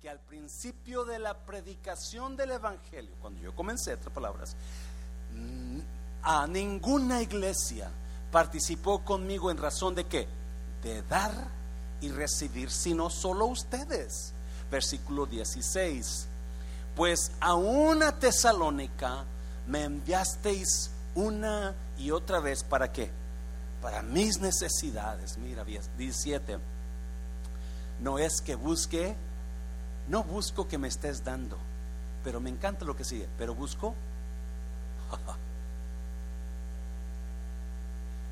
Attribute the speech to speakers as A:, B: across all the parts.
A: Que al principio de la predicación del Evangelio, cuando yo comencé, otras palabras, mm, a ninguna iglesia participó conmigo en razón de qué? De dar y recibir, sino solo ustedes. Versículo 16. Pues a una tesalónica me enviasteis una y otra vez para qué? Para mis necesidades. Mira, 17. No es que busque, no busco que me estés dando, pero me encanta lo que sigue, pero busco.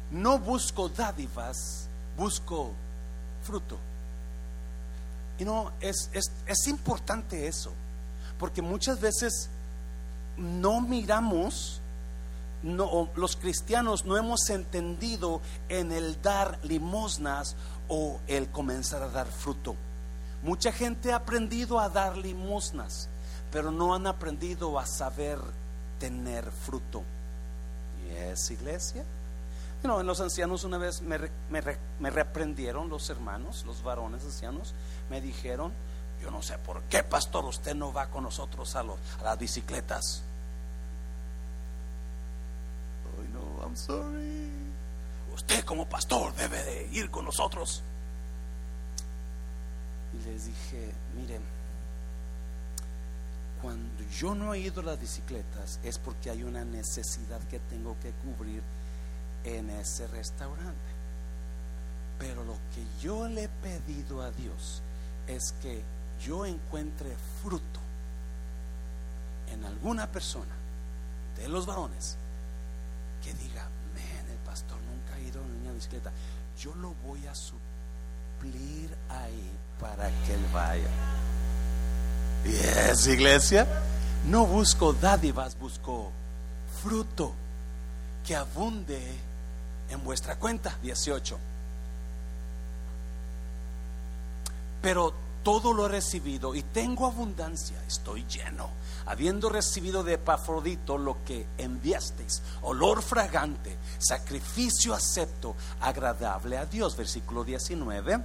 A: No busco dádivas, busco fruto. Y no, es, es, es importante eso, porque muchas veces no miramos no, los cristianos no hemos entendido en el dar limosnas o el comenzar a dar fruto. Mucha gente ha aprendido a dar limosnas, pero no han aprendido a saber tener fruto. ¿Y es iglesia? No, en los ancianos una vez me, me, reprendieron los hermanos, los varones ancianos, me dijeron, yo no sé por qué, pastor, usted no va con nosotros a, los, a las bicicletas. no, I'm sorry. Usted como pastor debe de ir con nosotros. Y les dije, miren, cuando yo no he ido a las bicicletas es porque hay una necesidad que tengo que cubrir en ese restaurante. Pero lo que yo le he pedido a Dios es que yo encuentre fruto en alguna persona de los varones que diga, nunca ha ido en una bicicleta. Yo lo voy a suplir ahí para que él vaya. Y es iglesia. No busco dádivas, busco fruto que abunde en vuestra cuenta. 18. Pero todo lo he recibido y tengo abundancia, estoy lleno, habiendo recibido de Epafrodito lo que enviasteis, olor fragante, sacrificio acepto, agradable a Dios. Versículo 19.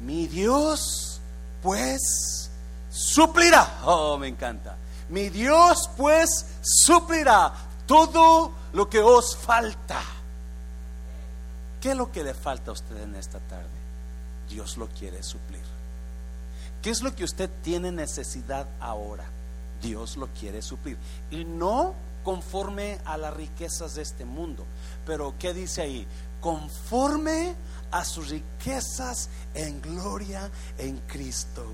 A: Mi Dios, pues, suplirá. Oh, me encanta. Mi Dios, pues, suplirá todo lo que os falta ¿Qué es lo que le falta a usted en esta tarde? Dios lo quiere suplir. ¿Qué es lo que usted tiene necesidad ahora? Dios lo quiere suplir. Y no conforme a las riquezas de este mundo. Pero ¿qué dice ahí? Conforme a sus riquezas en gloria en Cristo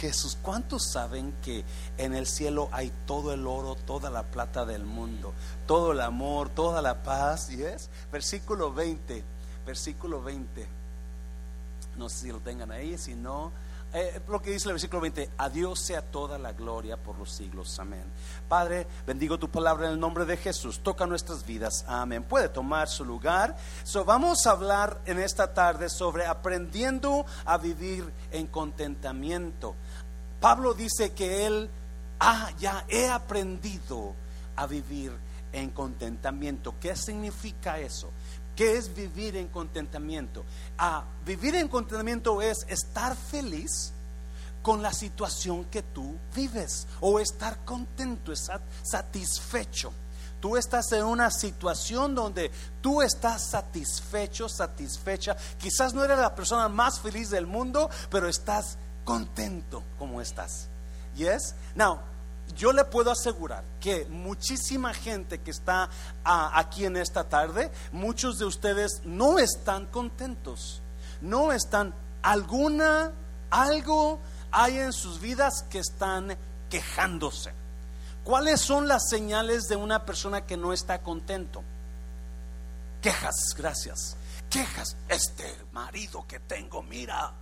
A: Jesús. ¿Cuántos saben que en el cielo hay todo el oro, toda la plata del mundo, todo el amor, toda la paz? ¿Y es? Versículo 20 versículo 20. No sé si lo tengan ahí, si no, eh, lo que dice el versículo 20, a Dios sea toda la gloria por los siglos, amén. Padre, bendigo tu palabra en el nombre de Jesús, toca nuestras vidas, amén. Puede tomar su lugar. So, vamos a hablar en esta tarde sobre aprendiendo a vivir en contentamiento. Pablo dice que él, ah, ya he aprendido a vivir en contentamiento. ¿Qué significa eso? ¿Qué es vivir en contentamiento? Ah, vivir en contentamiento es estar feliz con la situación que tú vives o estar contento, satisfecho. Tú estás en una situación donde tú estás satisfecho, satisfecha. Quizás no eres la persona más feliz del mundo, pero estás contento como estás. Yes? Now, yo le puedo asegurar que muchísima gente que está ah, aquí en esta tarde, muchos de ustedes no están contentos, no están, alguna, algo hay en sus vidas que están quejándose. ¿Cuáles son las señales de una persona que no está contento? Quejas, gracias. Quejas, este marido que tengo, mira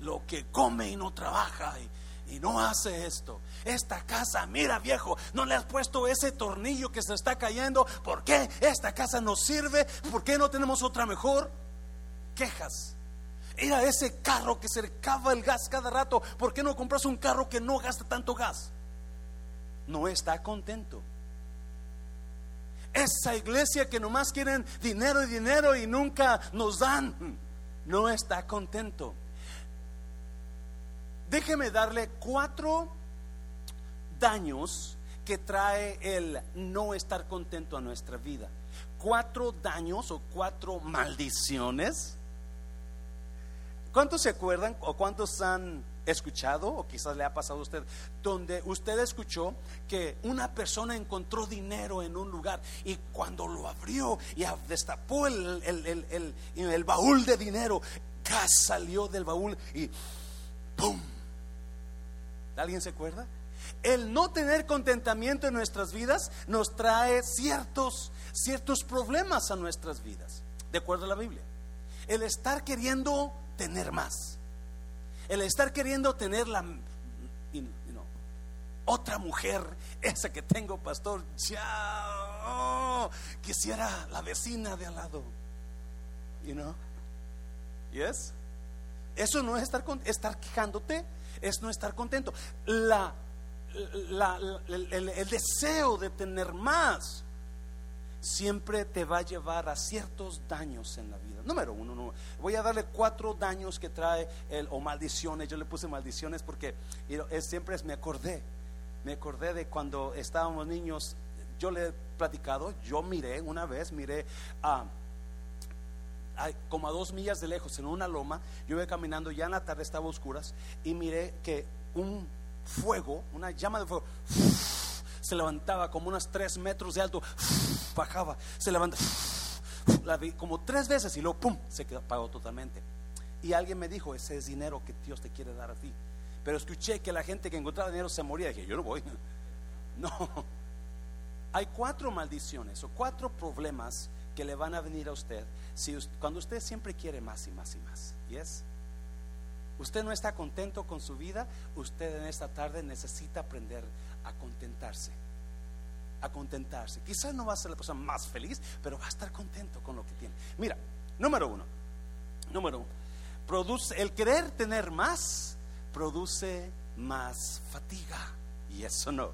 A: lo que come y no trabaja. Y, y no hace esto. Esta casa, mira viejo, no le has puesto ese tornillo que se está cayendo. ¿Por qué esta casa no sirve? ¿Por qué no tenemos otra mejor? Quejas. Mira ese carro que se acaba el gas cada rato. ¿Por qué no compras un carro que no gasta tanto gas? No está contento. Esa iglesia que nomás quieren dinero y dinero y nunca nos dan, no está contento déjeme darle cuatro daños que trae el no estar contento a nuestra vida. Cuatro daños o cuatro maldiciones. ¿Cuántos se acuerdan o cuántos han escuchado, o quizás le ha pasado a usted, donde usted escuchó que una persona encontró dinero en un lugar y cuando lo abrió y destapó el, el, baúl de dinero, gas salió del baúl y ¡pum! ¿Alguien se acuerda? El no tener contentamiento en nuestras vidas nos trae ciertos, ciertos problemas a nuestras vidas, de acuerdo a la Biblia. El estar queriendo tener más el estar queriendo tener la otra mujer, esa que tengo, pastor, ya oh, quisiera la vecina de al lado. You know? Yes? Eso no es estar, estar quejándote, es no estar contento. La, el deseo de tener más siempre te va a llevar a ciertos daños en la vida. Número uno, voy a darle cuatro daños que trae el, o maldiciones. Yo le puse maldiciones porque es, siempre me acordé, me acordé de cuando estábamos niños. Yo le he platicado, yo miré una vez, miré a como a dos millas de lejos en una loma. Yo iba caminando, ya en la tarde estaba oscuras y miré que un fuego, una llama de fuego se levantaba como unos tres metros de alto, bajaba, se levantaba, la como tres veces y luego, ¡pum!, se apagó totalmente. Y alguien me dijo, ese es dinero que Dios te quiere dar a ti. Pero escuché que la gente que encontraba dinero se moría. Y dije, yo no voy. No. Hay cuatro maldiciones o cuatro problemas que le van a venir a usted si, cuando usted siempre quiere más y más y más. ¿Y es? Usted no está contento con su vida, usted en esta tarde necesita aprender a contentarse. A contentarse. Quizás no va a ser la persona más feliz, pero va a estar contento con lo que tiene. Mira, número uno. Número uno. Produce, el querer tener más produce más fatiga. Y eso no.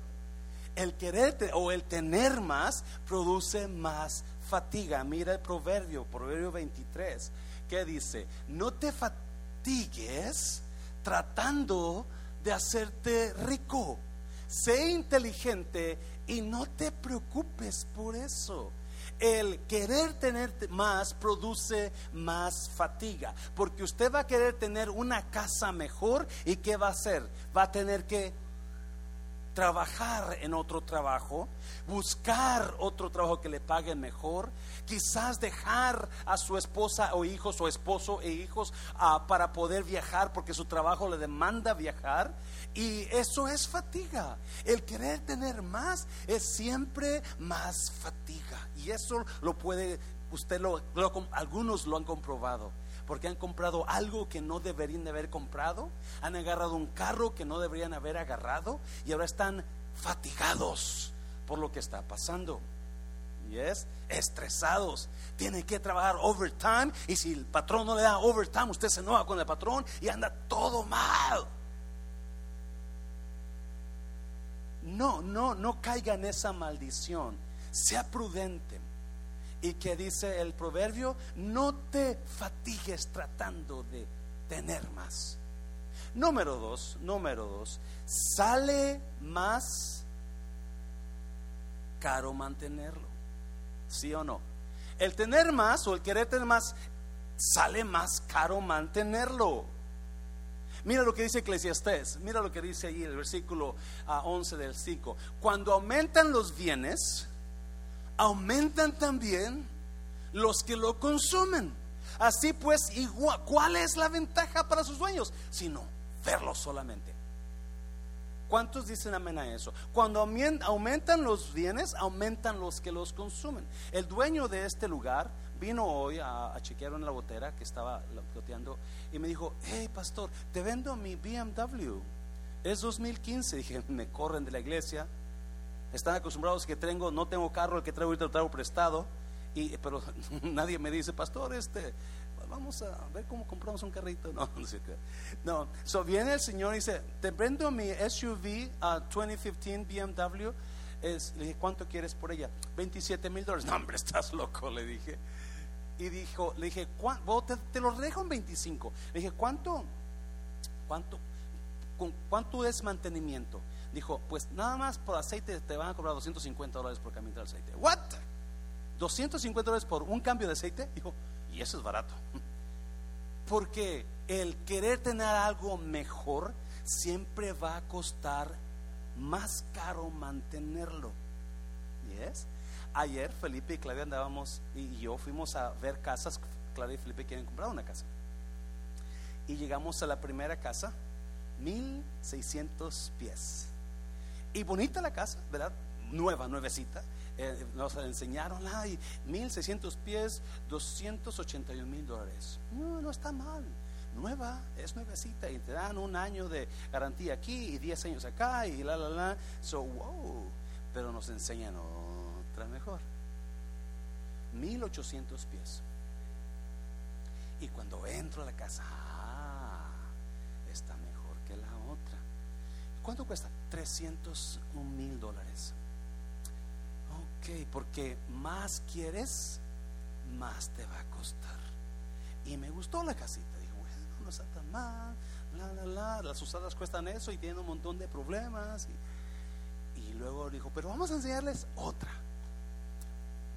A: El querer o el tener más produce más fatiga. Mira el proverbio, proverbio 23, que dice, no te fatigues tratando de hacerte rico sé inteligente y no te preocupes por eso. El querer tener más produce más fatiga, porque usted va a querer tener una casa mejor y ¿qué va a hacer? Va a tener que trabajar en otro trabajo, buscar otro trabajo que le paguen mejor, quizás dejar a su esposa o hijos o esposo e hijos ah, para poder viajar porque su trabajo le demanda viajar. Y eso es fatiga. El querer tener más es siempre más fatiga. Y eso lo puede usted lo, algunos lo han comprobado porque han comprado algo que no deberían de haber comprado, han agarrado un carro que no deberían haber agarrado y ahora están fatigados por lo que está pasando. Y es estresados, tienen que trabajar overtime y si el patrón no le da overtime, usted se enoja con el patrón y anda todo mal. No, no, no caiga en esa maldición. Sea prudente y que dice el proverbio, no te fatigues tratando de tener más. Número dos, número dos, sale más caro mantenerlo. ¿Sí o no? El tener más o el querer tener más, sale más caro mantenerlo. Mira lo que dice Eclesiastés, mira lo que dice ahí el versículo 11 ah, del 5. Cuando aumentan los bienes, aumentan también los que lo consumen. Así pues, igual, ¿cuál es la ventaja para sus dueños? Sino verlo solamente. ¿Cuántos dicen amén a eso? Cuando aumentan los bienes, aumentan los que los consumen. El dueño de este lugar vino hoy a, chequear en la botera que estaba loteando y me dijo, hey pastor, te vendo mi BMW. Es 2015. Dije, me corren de la iglesia están acostumbrados que tengo, no tengo carro, el que traigo ahorita lo traigo prestado. Y, pero nadie me dice, pastor, este, vamos a ver cómo compramos un carrito. No, no sé qué. No, so viene el Señor y dice, te vendo mi SUV a 2015 BMW. Es, le dije, ¿cuánto quieres por ella? 27 mil dólares. No, hombre, estás loco, le dije. Y dijo, le dije, te, te lo dejo en 25. Le dije, ¿cuánto? ¿Cuánto? ¿con cuánto es mantenimiento? Dijo, pues nada más por aceite te van a cobrar 250 dólares por cambio de aceite. ¿What? 250 dólares por un cambio de aceite? Dijo, y eso es barato. Porque el querer tener algo mejor siempre va a costar más caro mantenerlo. ¿Yes? Ayer Felipe y Claudia andábamos y yo fuimos a ver casas. Claudia y Felipe quieren comprar una casa. Y llegamos a la primera casa, 1600 pies. Y bonita la casa, ¿verdad? Nueva, nuevecita. Eh, nos enseñaron, ay, 1600 pies, 281 mil dólares. No, no está mal. Nueva, es nuevecita y te dan un año de garantía aquí y 10 años acá y la, la, la. So, wow. Pero nos enseñan otra mejor. 1800 pies. Y cuando entro a la casa, ah, está mejor que la otra. ¿Cuánto cuesta? 301 mil dólares. Ok, porque más quieres, más te va a costar. Y me gustó la casita. Dijo, bueno, no está tan mal. La, la, la. Las usadas cuestan eso y tienen un montón de problemas. Y, y luego dijo, pero vamos a enseñarles otra.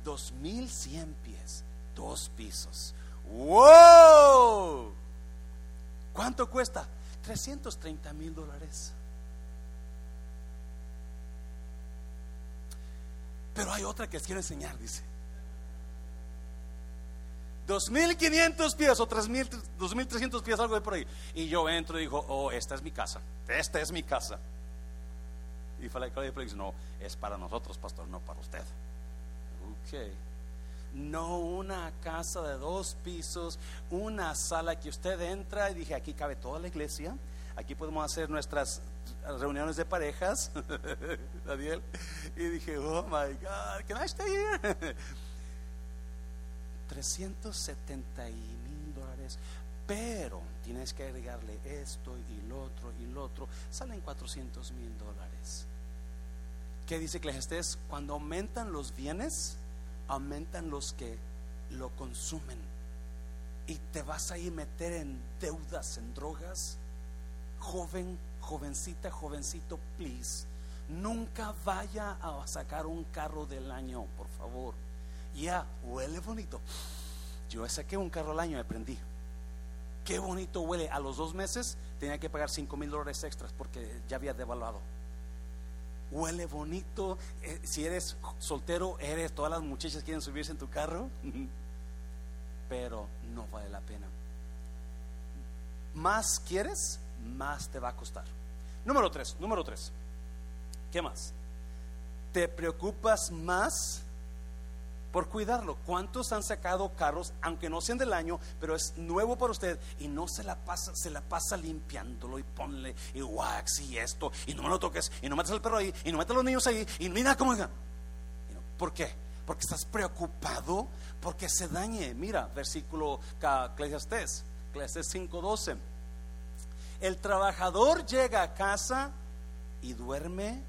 A: 2100 pies, dos pisos. ¡Wow! ¿Cuánto cuesta? 330 mil dólares. Pero hay otra que les quiero enseñar, dice. 2.500 pies o 2.300 pies, algo de por ahí. Y yo entro y digo, oh, esta es mi casa. Esta es mi casa. Y Claudia dice, no, es para nosotros, pastor, no para usted. Ok. No una casa de dos pisos, una sala que usted entra y dije, aquí cabe toda la iglesia. Aquí podemos hacer nuestras reuniones de parejas, Daniel. Y dije, oh my God, can I stay here? 370 mil dólares, pero tienes que agregarle esto y lo otro y lo otro, salen 400 mil dólares. ¿Qué dice Eclesiastes? Cuando aumentan los bienes, aumentan los que lo consumen. Y te vas a ir meter en deudas, en drogas. Joven, jovencita, jovencito, please. Nunca vaya a sacar un carro del año, por favor. Ya, huele bonito. Yo saqué un carro al año aprendí. Qué bonito huele. A los dos meses tenía que pagar 5 mil dólares extras porque ya había devaluado. Huele bonito. Eh, si eres soltero, eres, todas las muchachas quieren subirse en tu carro. Pero no vale la pena. Más quieres, más te va a costar. Número tres, número tres. ¿Qué más? Te preocupas más por cuidarlo. ¿Cuántos han sacado carros, aunque no sean del año, pero es nuevo para usted y no se la pasa, se la pasa limpiándolo y ponle y wax y esto y no me lo toques y no metas al perro ahí y no metas a los niños ahí y mira cómo ¿Por qué? Porque estás preocupado porque se dañe. Mira, versículo Eclesiastes, Eclesiastes 5:12. El trabajador llega a casa y duerme.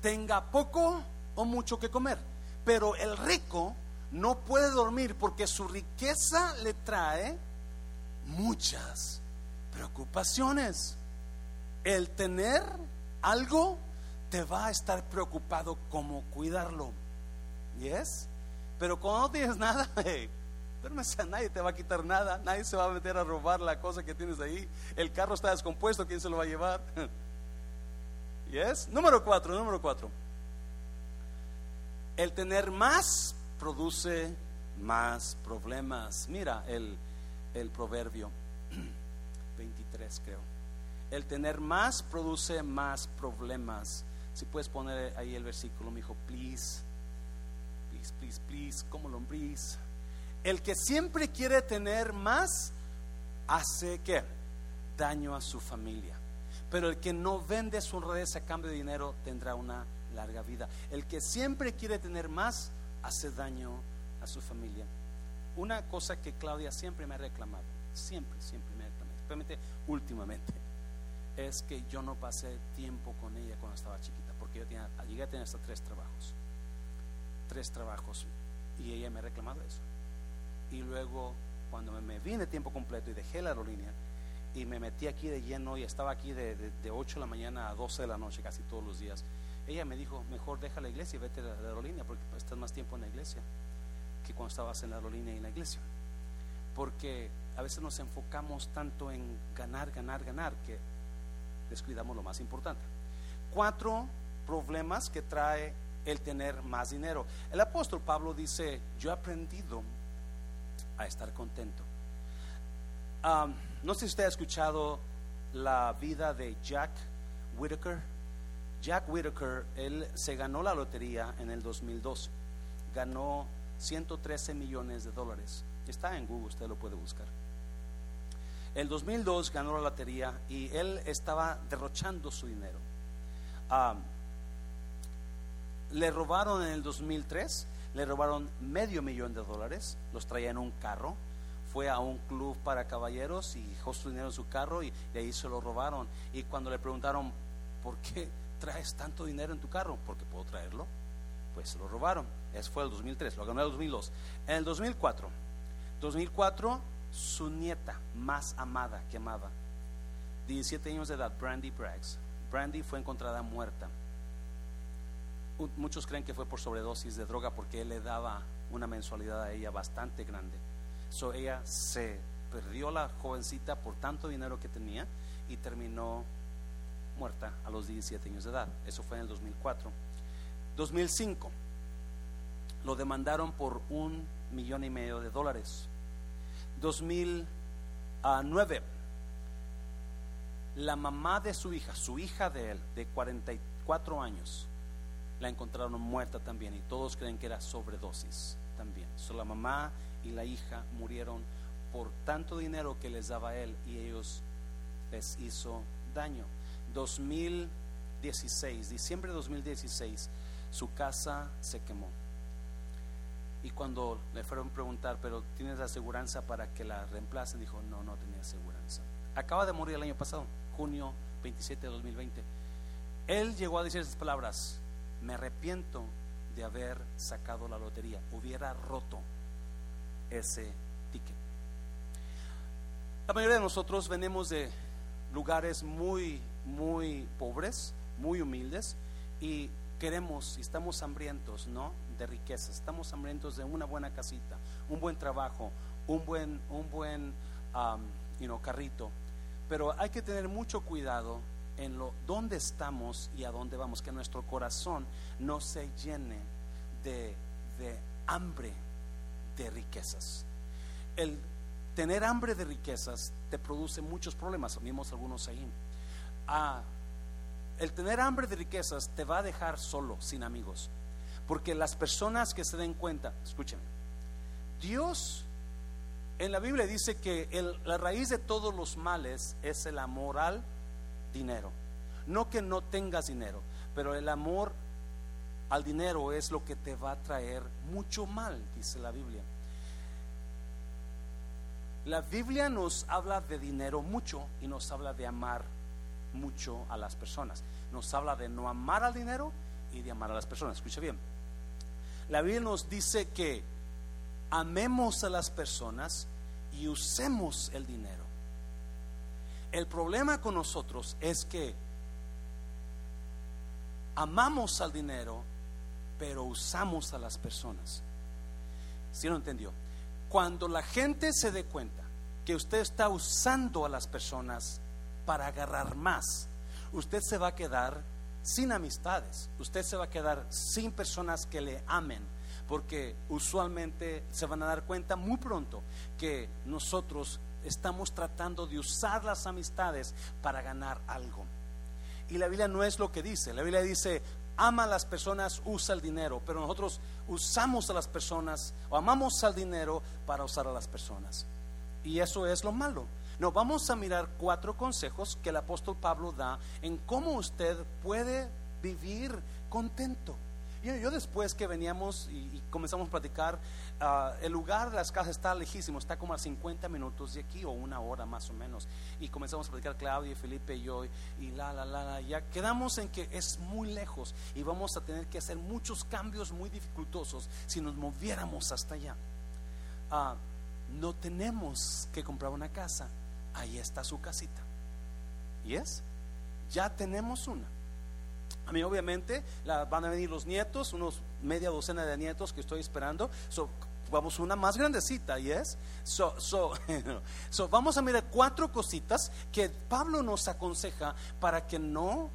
A: Tenga poco o mucho que comer. Pero el rico no puede dormir porque su riqueza le trae muchas preocupaciones. El tener algo te va a estar preocupado como cuidarlo. ¿Yes? Pero cuando no tienes nada, hey, nadie te va a quitar nada, nadie se va a meter a robar la cosa que tienes ahí. El carro está descompuesto, ¿quién se lo va a llevar? ¿Yes? Número cuatro, número cuatro. El tener más produce más problemas. Mira el, el proverbio 23, creo. El tener más produce más problemas. Si puedes poner ahí el versículo, mi hijo, please, please, please, please, como lombriz. El que siempre quiere tener más, hace que daño a su familia. Pero el que no vende su honradez a cambio de dinero tendrá una larga vida. El que siempre quiere tener más hace daño a su familia. Una cosa que Claudia siempre me ha reclamado, siempre, siempre me ha reclamado, especialmente últimamente, es que yo no pasé tiempo con ella cuando estaba chiquita, porque yo tenía, llegué a tener hasta tres trabajos, tres trabajos, y ella me ha reclamado eso. Y luego, cuando me vine tiempo completo y dejé la aerolínea, y me metí aquí de lleno y estaba aquí de, de, 8 de la mañana a 12 de la noche casi todos los días. Ella me dijo, mejor deja la iglesia y vete a la, aerolínea porque estás más tiempo en la iglesia que cuando estabas en la aerolínea y en la iglesia. Porque a veces nos enfocamos tanto en ganar, ganar, ganar que descuidamos lo más importante. Cuatro problemas que trae el tener más dinero. El apóstol Pablo dice, yo he aprendido a estar contento. no sé si usted ha escuchado la vida de Jack Whitaker. Jack Whitaker, él se ganó la lotería en el 2002. Ganó 113 millones de dólares. Está en Google, usted lo puede buscar. El 2002 ganó la lotería y él estaba derrochando su dinero. le robaron en el 2003, le robaron medio millón de dólares, los traía en un carro, fue a un club para caballeros y dejó su dinero en su carro y de ahí se lo robaron. Y cuando le preguntaron, ¿por qué traes tanto dinero en tu carro? Porque puedo traerlo. Pues se lo robaron. Ese fue el 2003, lo ganó en el 2002. En el 2004, 2004 su nieta más amada que amaba, 17 años de edad, Brandy Braggs. Brandy fue encontrada muerta. Muchos creen que fue por sobredosis de droga porque él le daba una mensualidad a ella bastante grande. So ella se perdió la jovencita por tanto dinero que tenía y terminó muerta a los 17 años de edad. Eso fue en el 2004. 2005 lo demandaron por un millón y medio de dólares. 2009, la mamá de su hija, su hija de él, de 44 años, la encontraron muerta también y todos creen que era sobredosis también. So, la mamá y la hija murieron por tanto dinero que les daba él y ellos les hizo daño. 2016, diciembre de 2016, su casa se quemó. Y cuando le fueron a preguntar, pero ¿tienes aseguranza para que la reemplacen? Dijo, no, no tenía aseguranza. Acaba de morir el año pasado, junio 27 de 2020. Él llegó a decir esas palabras, me arrepiento de haber sacado la lotería, hubiera roto ese ticket. La mayoría de nosotros venimos de lugares muy, muy pobres, muy humildes, y queremos y estamos hambrientos, ¿no? De riqueza, estamos hambrientos de una buena casita, un buen trabajo, un buen, un buen um, carrito. Pero hay que tener mucho cuidado en lo dónde estamos y a dónde vamos, que nuestro corazón no se llene de, de hambre de riquezas. El tener hambre de riquezas te produce muchos problemas, vimos algunos ahí. Ah, el tener hambre de riquezas te va a dejar solo, sin amigos. Porque las personas que se den cuenta, escúcheme, Dios en la Biblia dice que la raíz de todos los males es el amor al dinero. No que no tengas dinero, pero el amor al dinero es lo que te va a traer mucho mal, dice la Biblia. La Biblia nos habla de dinero mucho y nos habla de amar mucho a las personas. Nos habla de no amar al dinero y de amar a las personas. Escucha bien. La Biblia nos dice que amemos a las personas y usemos el dinero. El problema con nosotros es que amamos al dinero, pero usamos a las personas. ¿Sí lo entendió? Cuando la gente se dé cuenta que usted está usando a las personas para agarrar más, usted se va a quedar sin amistades, usted se va a quedar sin personas que le amen, porque usualmente se van a dar cuenta muy pronto que nosotros estamos tratando de usar las amistades para ganar algo. Y la Biblia no es lo que dice, la Biblia dice, ama a las personas, usa el dinero, pero nosotros usamos a las personas o amamos al dinero para usar a las personas. Y eso es lo malo. No, vamos a mirar cuatro consejos que el apóstol Pablo da en cómo usted puede vivir contento. Yo, después que veníamos y, comenzamos a platicar, ah, el lugar de las casas está lejísimo, está como a 50 minutos de aquí o una hora más o menos. Y comenzamos a platicar Claudia, Felipe y yo y la, la, la, la, ya quedamos en que es muy lejos y vamos a tener que hacer muchos cambios muy dificultosos si nos moviéramos hasta allá. Ah, no tenemos que comprar una casa ahí está su casita. ¿Y es? Ya tenemos una. A mí obviamente la, van a venir los nietos, unos media docena de nietos que estoy esperando. vamos una más grandecita, ¿y es? So, so, so, vamos a mirar cuatro cositas que Pablo nos aconseja para que no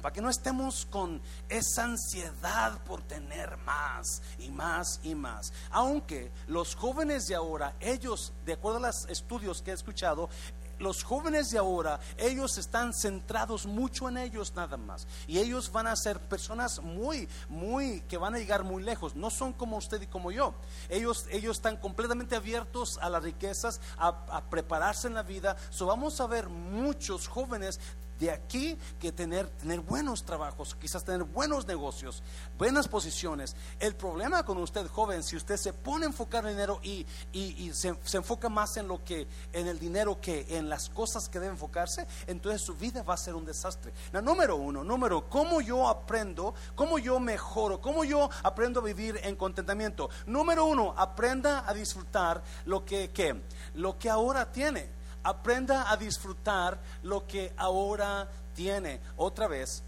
A: para que no estemos con esa ansiedad por tener más y más y más. Aunque los jóvenes de ahora, ellos, de acuerdo a los estudios que he escuchado, los jóvenes de ahora, ellos están centrados mucho en ellos nada más. Y ellos van a ser personas muy, muy, que van a llegar muy lejos. No son como usted y como yo. Ellos, ellos están completamente abiertos a las riquezas, a, prepararse en la vida. So vamos a ver muchos jóvenes de aquí que tener, tener buenos trabajos, quizás tener buenos negocios, buenas posiciones. El problema con usted, joven, si usted se pone a enfocar en dinero y, y, se, enfoca más en lo que, en el dinero que en las cosas que debe enfocarse, entonces su vida va a ser un desastre. Número uno, número, ¿cómo yo aprendo? ¿Cómo yo mejoro? ¿Cómo yo aprendo a vivir en contentamiento? Número uno, aprenda a disfrutar lo que, que lo que ahora tiene aprenda a disfrutar lo que ahora tiene. Otra vez,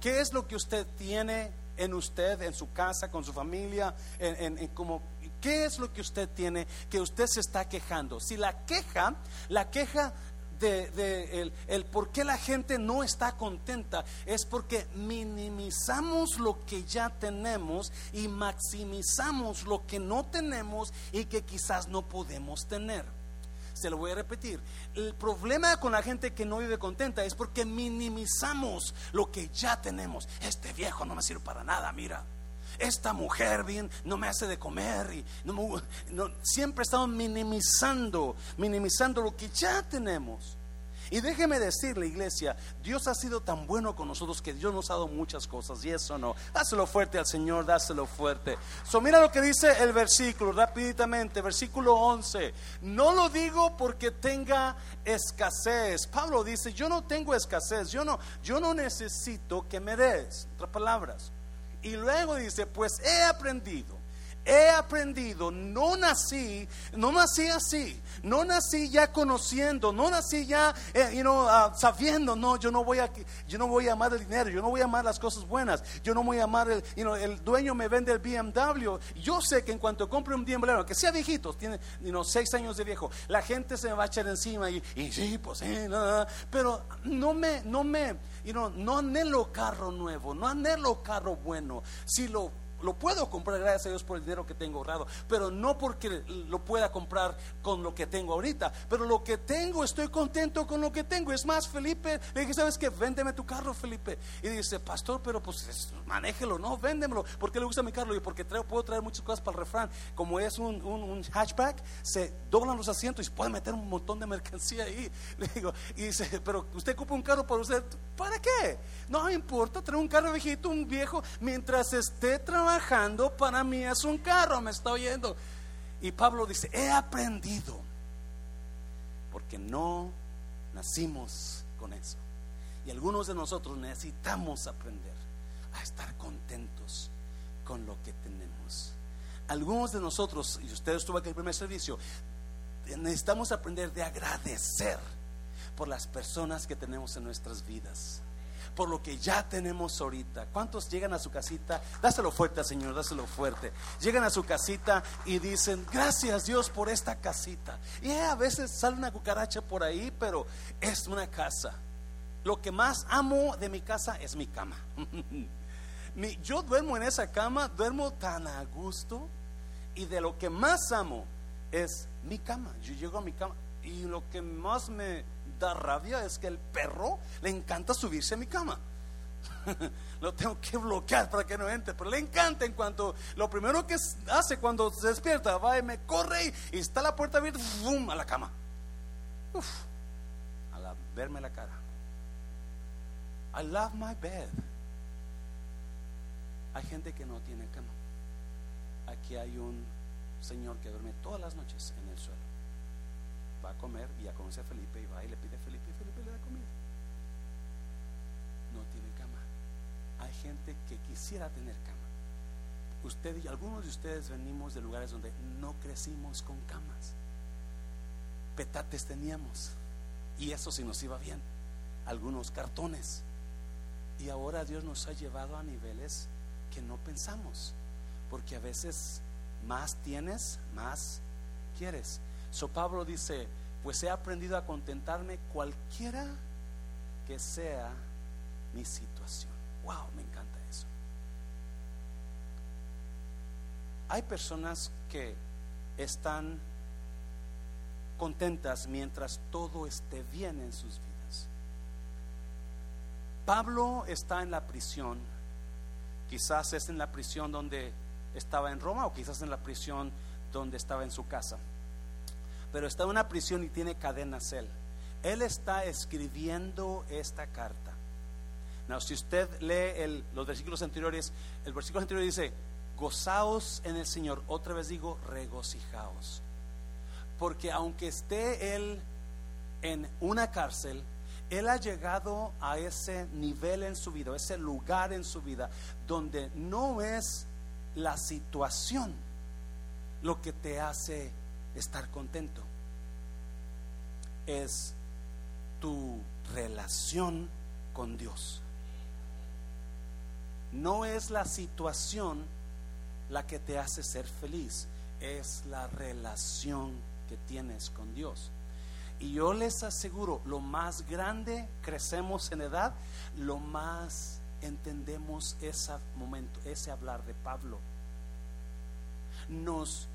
A: ¿qué es lo que usted tiene en usted, en su casa, con su familia, en, como ¿Qué es lo que usted tiene que usted se está quejando? Si la queja, la queja de, el, por qué la gente no está contenta es porque minimizamos lo que ya tenemos y maximizamos lo que no tenemos y que quizás no podemos tener. Se lo voy a repetir. El problema con la gente que no vive contenta es porque minimizamos lo que ya tenemos. Este viejo no me sirve para nada, mira. Esta mujer bien no me hace de comer y no, siempre estamos minimizando, minimizando lo que ya tenemos. Y déjeme decirle, iglesia, Dios ha sido tan bueno con nosotros que Dios nos ha dado muchas cosas, y eso no. Dáselo fuerte al Señor, dáselo fuerte. So, mira lo que dice el versículo, rápidamente, versículo 11. No lo digo porque tenga escasez. Pablo dice, yo no tengo escasez, yo no, yo no necesito que me des. Otras palabras. Y luego dice, pues he aprendido he aprendido, no nací, no nací así, no nací ya conociendo, no nací ya eh, ah, sabiendo, no, yo no voy a, yo no voy a amar el dinero, yo no voy a amar las cosas buenas, yo no voy a amar el, el dueño me vende el BMW, yo sé que en cuanto compre un BMW, que sea viejito, tiene seis años de viejo, la gente se me va a echar encima y, sí, pues sí, pero no me, no me, no anhelo carro nuevo, no anhelo carro bueno, si lo lo puedo comprar, gracias a Dios, por el dinero que tengo ahorrado, pero no porque lo pueda comprar con lo que tengo ahorita. Pero lo que tengo, estoy contento con lo que tengo. Es más, Felipe, le dije, ¿sabes qué? Véndeme tu carro, Felipe. Y dice, pastor, pero pues manéjelo, no, véndemelo. ¿Por qué le gusta mi carro? Y porque puedo traer muchas cosas para el refrán. Como es un, hatchback, se doblan los asientos y se puede meter un montón de mercancía ahí. Le digo, y dice, pero usted ocupa un carro para usted, ¿para qué? No me importa traer un carro viejito, un viejo, mientras esté trabajando para mí es un carro, me está oyendo. Y Pablo dice, he aprendido, porque no nacimos con eso. Y algunos de nosotros necesitamos aprender a estar contentos con lo que tenemos. Algunos de nosotros, y usted estuvo aquí en el primer servicio, necesitamos aprender de agradecer por las personas que tenemos en nuestras vidas por lo que ya tenemos ahorita. ¿Cuántos llegan a su casita? Dáselo fuerte, Señor, dáselo fuerte. Llegan a su casita y dicen, gracias Dios por esta casita. Y a veces sale una cucaracha por ahí, pero es una casa. Lo que más amo de mi casa es mi cama. yo duermo en esa cama, duermo tan a gusto. Y de lo que más amo es mi cama. Yo llego a mi cama y lo que más me da rabia es que el perro le encanta subirse a mi cama. lo tengo que bloquear para que no entre, pero le encanta en cuanto lo primero que hace cuando se despierta, va y me corre y, está la puerta abierta, ¡fum! a la cama. A la, verme la cara. I love my bed. Hay gente que no tiene cama. Aquí hay un señor que duerme todas las noches en el suelo va a comer y ya conoce a Felipe y va y le pide a Felipe y Felipe le da comida. No tiene cama. Hay gente que quisiera tener cama. Usted y algunos de ustedes venimos de lugares donde no crecimos con camas. petates teníamos. Y eso sí nos iba bien. Algunos cartones. Y ahora Dios nos ha llevado a niveles que no pensamos. Porque a veces más tienes, más quieres. So Pablo dice, pues he aprendido a contentarme cualquiera que sea mi situación. Wow, me encanta eso. Hay personas que están contentas mientras todo esté bien en sus vidas. Pablo está en la prisión, quizás es en la prisión donde estaba en Roma o quizás en la prisión donde estaba en su casa, pero está en una prisión y tiene cadenas él. Él está escribiendo esta carta. No, si usted lee los versículos anteriores, el versículo anterior dice, gozaos en el Señor. Otra vez digo, regocijaos. Porque aunque esté él en una cárcel, él ha llegado a ese nivel en su vida, ese lugar en su vida, donde no es la situación lo que te hace estar contento. Es tu relación con Dios. No es la situación la que te hace ser feliz, es la relación que tienes con Dios. Y yo les aseguro, lo más grande crecemos en edad, lo más entendemos ese momento, ese hablar de Pablo. Nos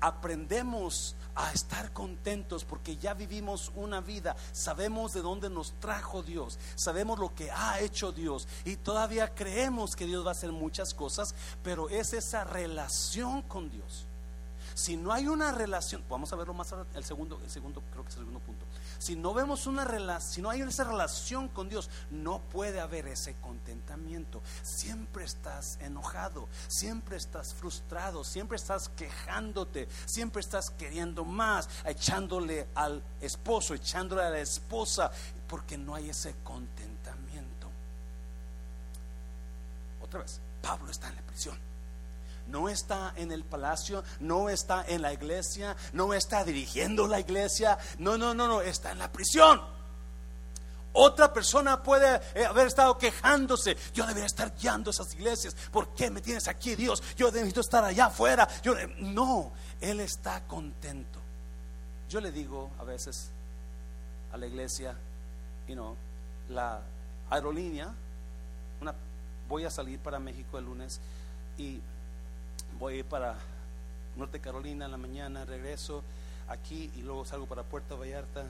A: aprendemos a estar contentos porque ya vivimos una vida, sabemos de dónde nos trajo Dios, sabemos lo que ha hecho Dios y todavía creemos que Dios va a hacer muchas cosas, pero es esa relación con Dios. Si no hay una relación, vamos a verlo más ahora, el segundo, el segundo, creo que es el segundo punto. Si no vemos una relación, si no hay esa relación con Dios, no puede haber ese contentamiento. Siempre estás enojado, siempre estás frustrado, siempre estás quejándote, siempre estás queriendo más, echándole al esposo, echándole a la esposa, porque no hay ese contentamiento. Otra vez, Pablo está en la prisión no está en el palacio, no está en la iglesia, no está dirigiendo la iglesia, no, no, no, no, está en la prisión. Otra persona puede eh, haber estado quejándose. Yo debería estar guiando esas iglesias. ¿Por qué me tienes aquí, Dios? Yo necesito estar allá afuera. Yo, no, Él está contento. Yo le digo a veces a la iglesia, you know, la aerolínea, voy a salir para México el lunes y voy ir para Norte Carolina en la mañana, regreso aquí y luego salgo para Puerto Vallarta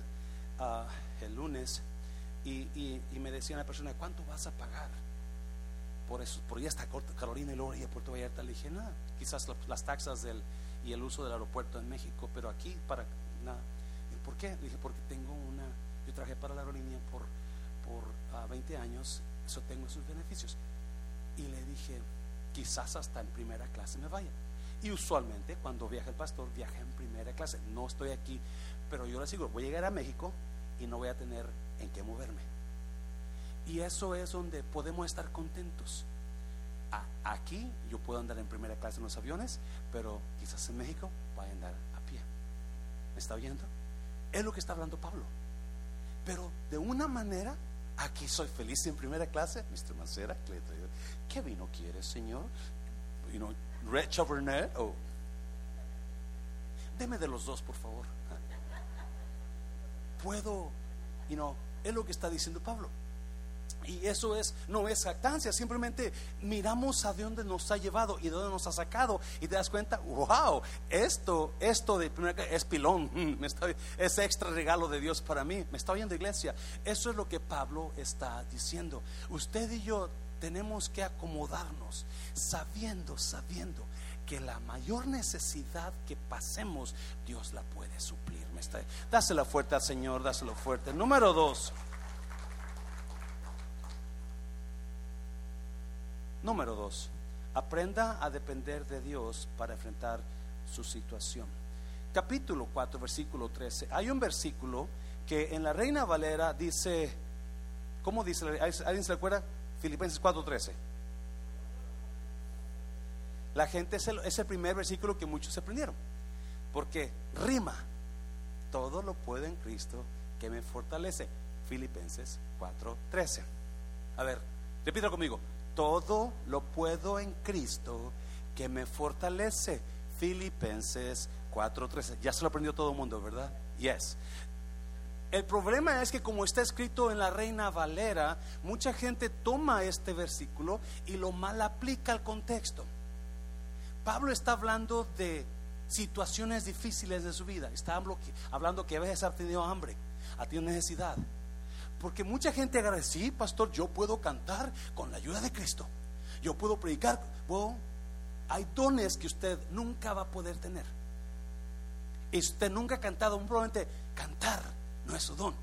A: ah, el lunes y, me decía una persona, ¿cuánto vas a pagar? Por eso, por ya está Carolina y luego ir a Puerto Vallarta. Le dije, nada, quizás las taxas del, y el uso del aeropuerto en México, pero aquí para nada. ¿Por qué? Le dije, porque tengo una, yo trabajé para la aerolínea por, por 20 ah, años, eso tengo sus beneficios. Y le dije, quizás hasta en primera clase me vaya. Y usualmente cuando viaja el pastor, viaja en primera clase. No estoy aquí, pero yo les digo, voy a llegar a México y no voy a tener en qué moverme. Y eso es donde podemos estar contentos. aquí yo puedo andar en primera clase en los aviones, pero quizás en México voy a andar a pie. ¿Me está oyendo? Es lo que está hablando Pablo. Pero de una manera Aquí soy feliz en primera clase, Mr. Mancera. ¿Qué vino quieres, Señor? You know, Red Chabernet o deme de los dos, por favor. Puedo, you know, es lo que está diciendo Pablo. Y eso es, no es jactancia, simplemente miramos a dónde nos ha llevado y de dónde nos ha sacado y te das cuenta, wow, esto, esto de primera es pilón, me es extra regalo de Dios para mí, me está oyendo iglesia. Eso es lo que Pablo está diciendo. Usted y yo tenemos que acomodarnos sabiendo, sabiendo que la mayor necesidad que pasemos, Dios la puede suplir. Me está, dásela fuerte al Señor, dáselo fuerte. Número dos. Número dos, aprenda a depender de Dios para enfrentar su situación. Capítulo 4, versículo 13. Hay un versículo que en la Reina Valera dice, ¿cómo dice? ¿Alguien se acuerda? Filipenses 4, 13. La gente es el, es el primer versículo que muchos se aprendieron, porque rima. todo lo puedo en Cristo que me fortalece. Filipenses 4:13. A ver, repita conmigo. Todo lo puedo en Cristo que me fortalece. Filipenses 4:13. Ya se lo aprendió todo el mundo, ¿verdad? Yes. El problema es que como está escrito en la Reina Valera, mucha gente toma este versículo y lo mal aplica al contexto. Pablo está hablando de situaciones difíciles de su vida. Está hablando que a veces ha tenido hambre, ha tenido necesidad. Porque mucha gente agarra, sí, pastor, yo puedo cantar con la ayuda de Cristo. Yo puedo predicar. hay dones que usted nunca va a poder tener. Y usted nunca ha cantado, probablemente cantar no es su don.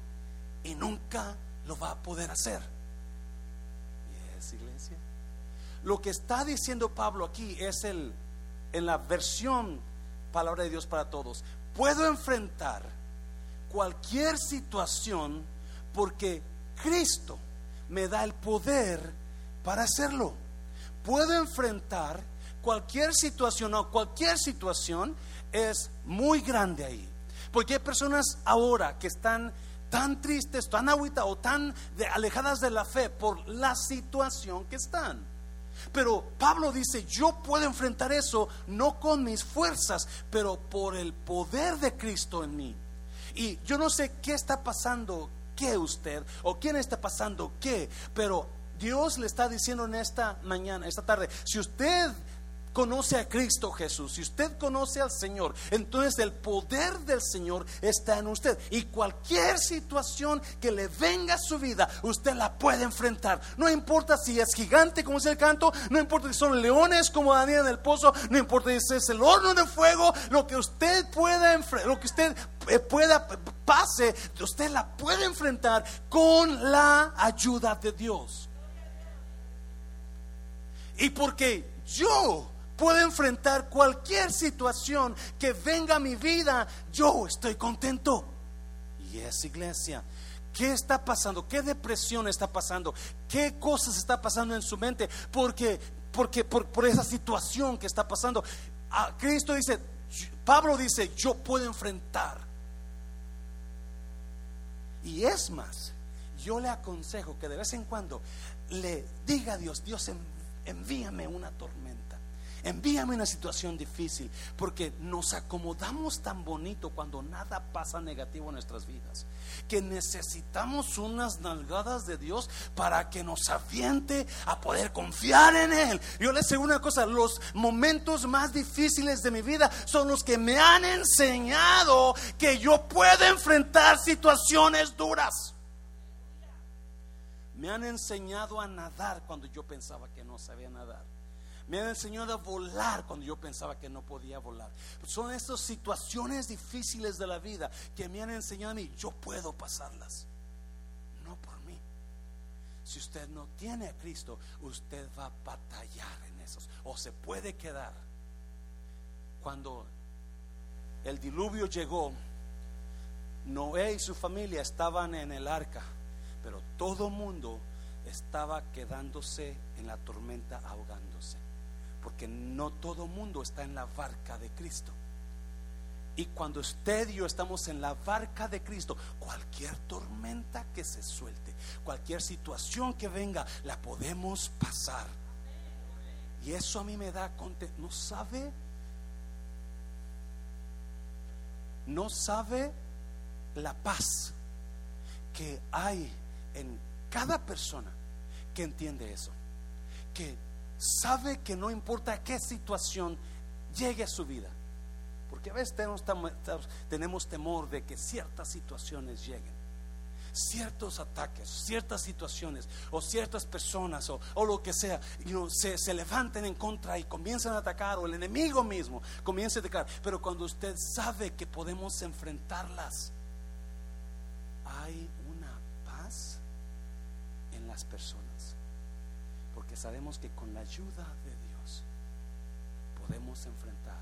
A: Y nunca lo va a poder hacer. ¿Y es iglesia? Lo que está diciendo Pablo aquí es el, en la versión palabra de Dios para todos. Puedo enfrentar cualquier situación porque Cristo me da el poder para hacerlo. Puedo enfrentar cualquier situación o cualquier situación es muy grande ahí. Porque hay personas ahora que están tan tristes, tan agüita o tan alejadas de la fe por la situación que están. Pero Pablo dice, yo puedo enfrentar eso no con mis fuerzas, pero por el poder de Cristo en mí. Y yo no sé qué está pasando, qué usted, o quién está pasando qué, pero Dios le está diciendo en esta mañana, esta tarde, si usted conoce a Cristo Jesús, si usted conoce al Señor, entonces el poder del Señor está en usted. Y cualquier situación que le venga a su vida, usted la puede enfrentar. No importa si es gigante, como es el canto, no importa si son leones como Daniel en el pozo, no importa si es el horno de fuego, lo que usted pueda enfrentar, lo que usted eh, pueda pase, usted la puede enfrentar con la ayuda de Dios. Y porque yo puedo enfrentar cualquier situación que venga a mi vida, yo estoy contento. Y es iglesia. ¿Qué está pasando? ¿Qué depresión está pasando? ¿Qué cosas está pasando en su mente? Porque, porque por, esa situación que está pasando. A Cristo dice, Pablo dice, yo puedo enfrentar. Y es más, yo le aconsejo que de vez en cuando le diga a Dios, Dios envíame una tormenta envíame una situación difícil, porque nos acomodamos tan bonito cuando nada pasa negativo en nuestras vidas, que necesitamos unas nalgadas de Dios para que nos aviente a poder confiar en Él. Yo les digo una cosa, los momentos más difíciles de mi vida son los que me han enseñado que yo puedo enfrentar situaciones duras. Me han enseñado a nadar cuando yo pensaba que no sabía nadar me han enseñado a volar cuando yo pensaba que no podía volar. Son estas situaciones difíciles de la vida que me han enseñado a mí, yo puedo pasarlas. No por mí. Si usted no tiene a Cristo, usted va a batallar en esos. O se puede quedar. Cuando el diluvio llegó, Noé y su familia estaban en el arca, pero todo mundo estaba quedándose en la tormenta ahogándose porque no todo mundo está en la barca de Cristo. Y cuando usted y yo estamos en la barca de Cristo, cualquier tormenta que se suelte, cualquier situación que venga, la podemos pasar. Y eso a mí me da contento. ¿No sabe? No sabe la paz que hay en cada persona que entiende eso. Que sabe que no importa qué situación llegue a su vida. Porque a veces tenemos, temor de que ciertas situaciones lleguen. Ciertos ataques, ciertas situaciones o ciertas personas o, lo que sea se, se levanten en contra y comienzan a atacar o el enemigo mismo comienza a atacar. Pero cuando usted sabe que podemos enfrentarlas, hay una paz en las personas porque sabemos que con la ayuda de Dios podemos enfrentar.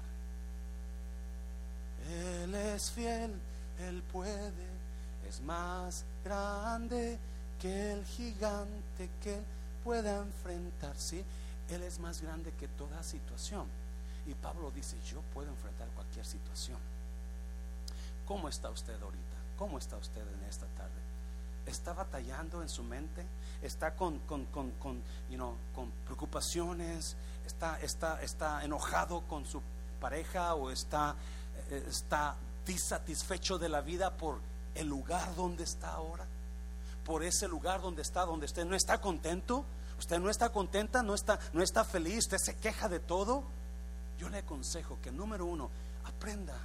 A: Él es fiel, Él puede, es más grande que el gigante que pueda enfrentar. ¿sí? Él es más grande que toda situación. Y Pablo dice, yo puedo enfrentar cualquier situación. ¿Cómo está usted ahorita? ¿Cómo está usted en esta tarde? ¿Está batallando en su mente? ¿Está con, con, con, con, you know, con preocupaciones? ¿Está, está, ¿Está enojado con su pareja o está, eh, está disatisfecho de la vida por el lugar donde está ahora? ¿Por ese lugar donde está, donde usted no está contento? ¿Usted no está contenta? ¿No está, no está feliz? ¿Usted se queja de todo? Yo le aconsejo que, número uno, aprenda,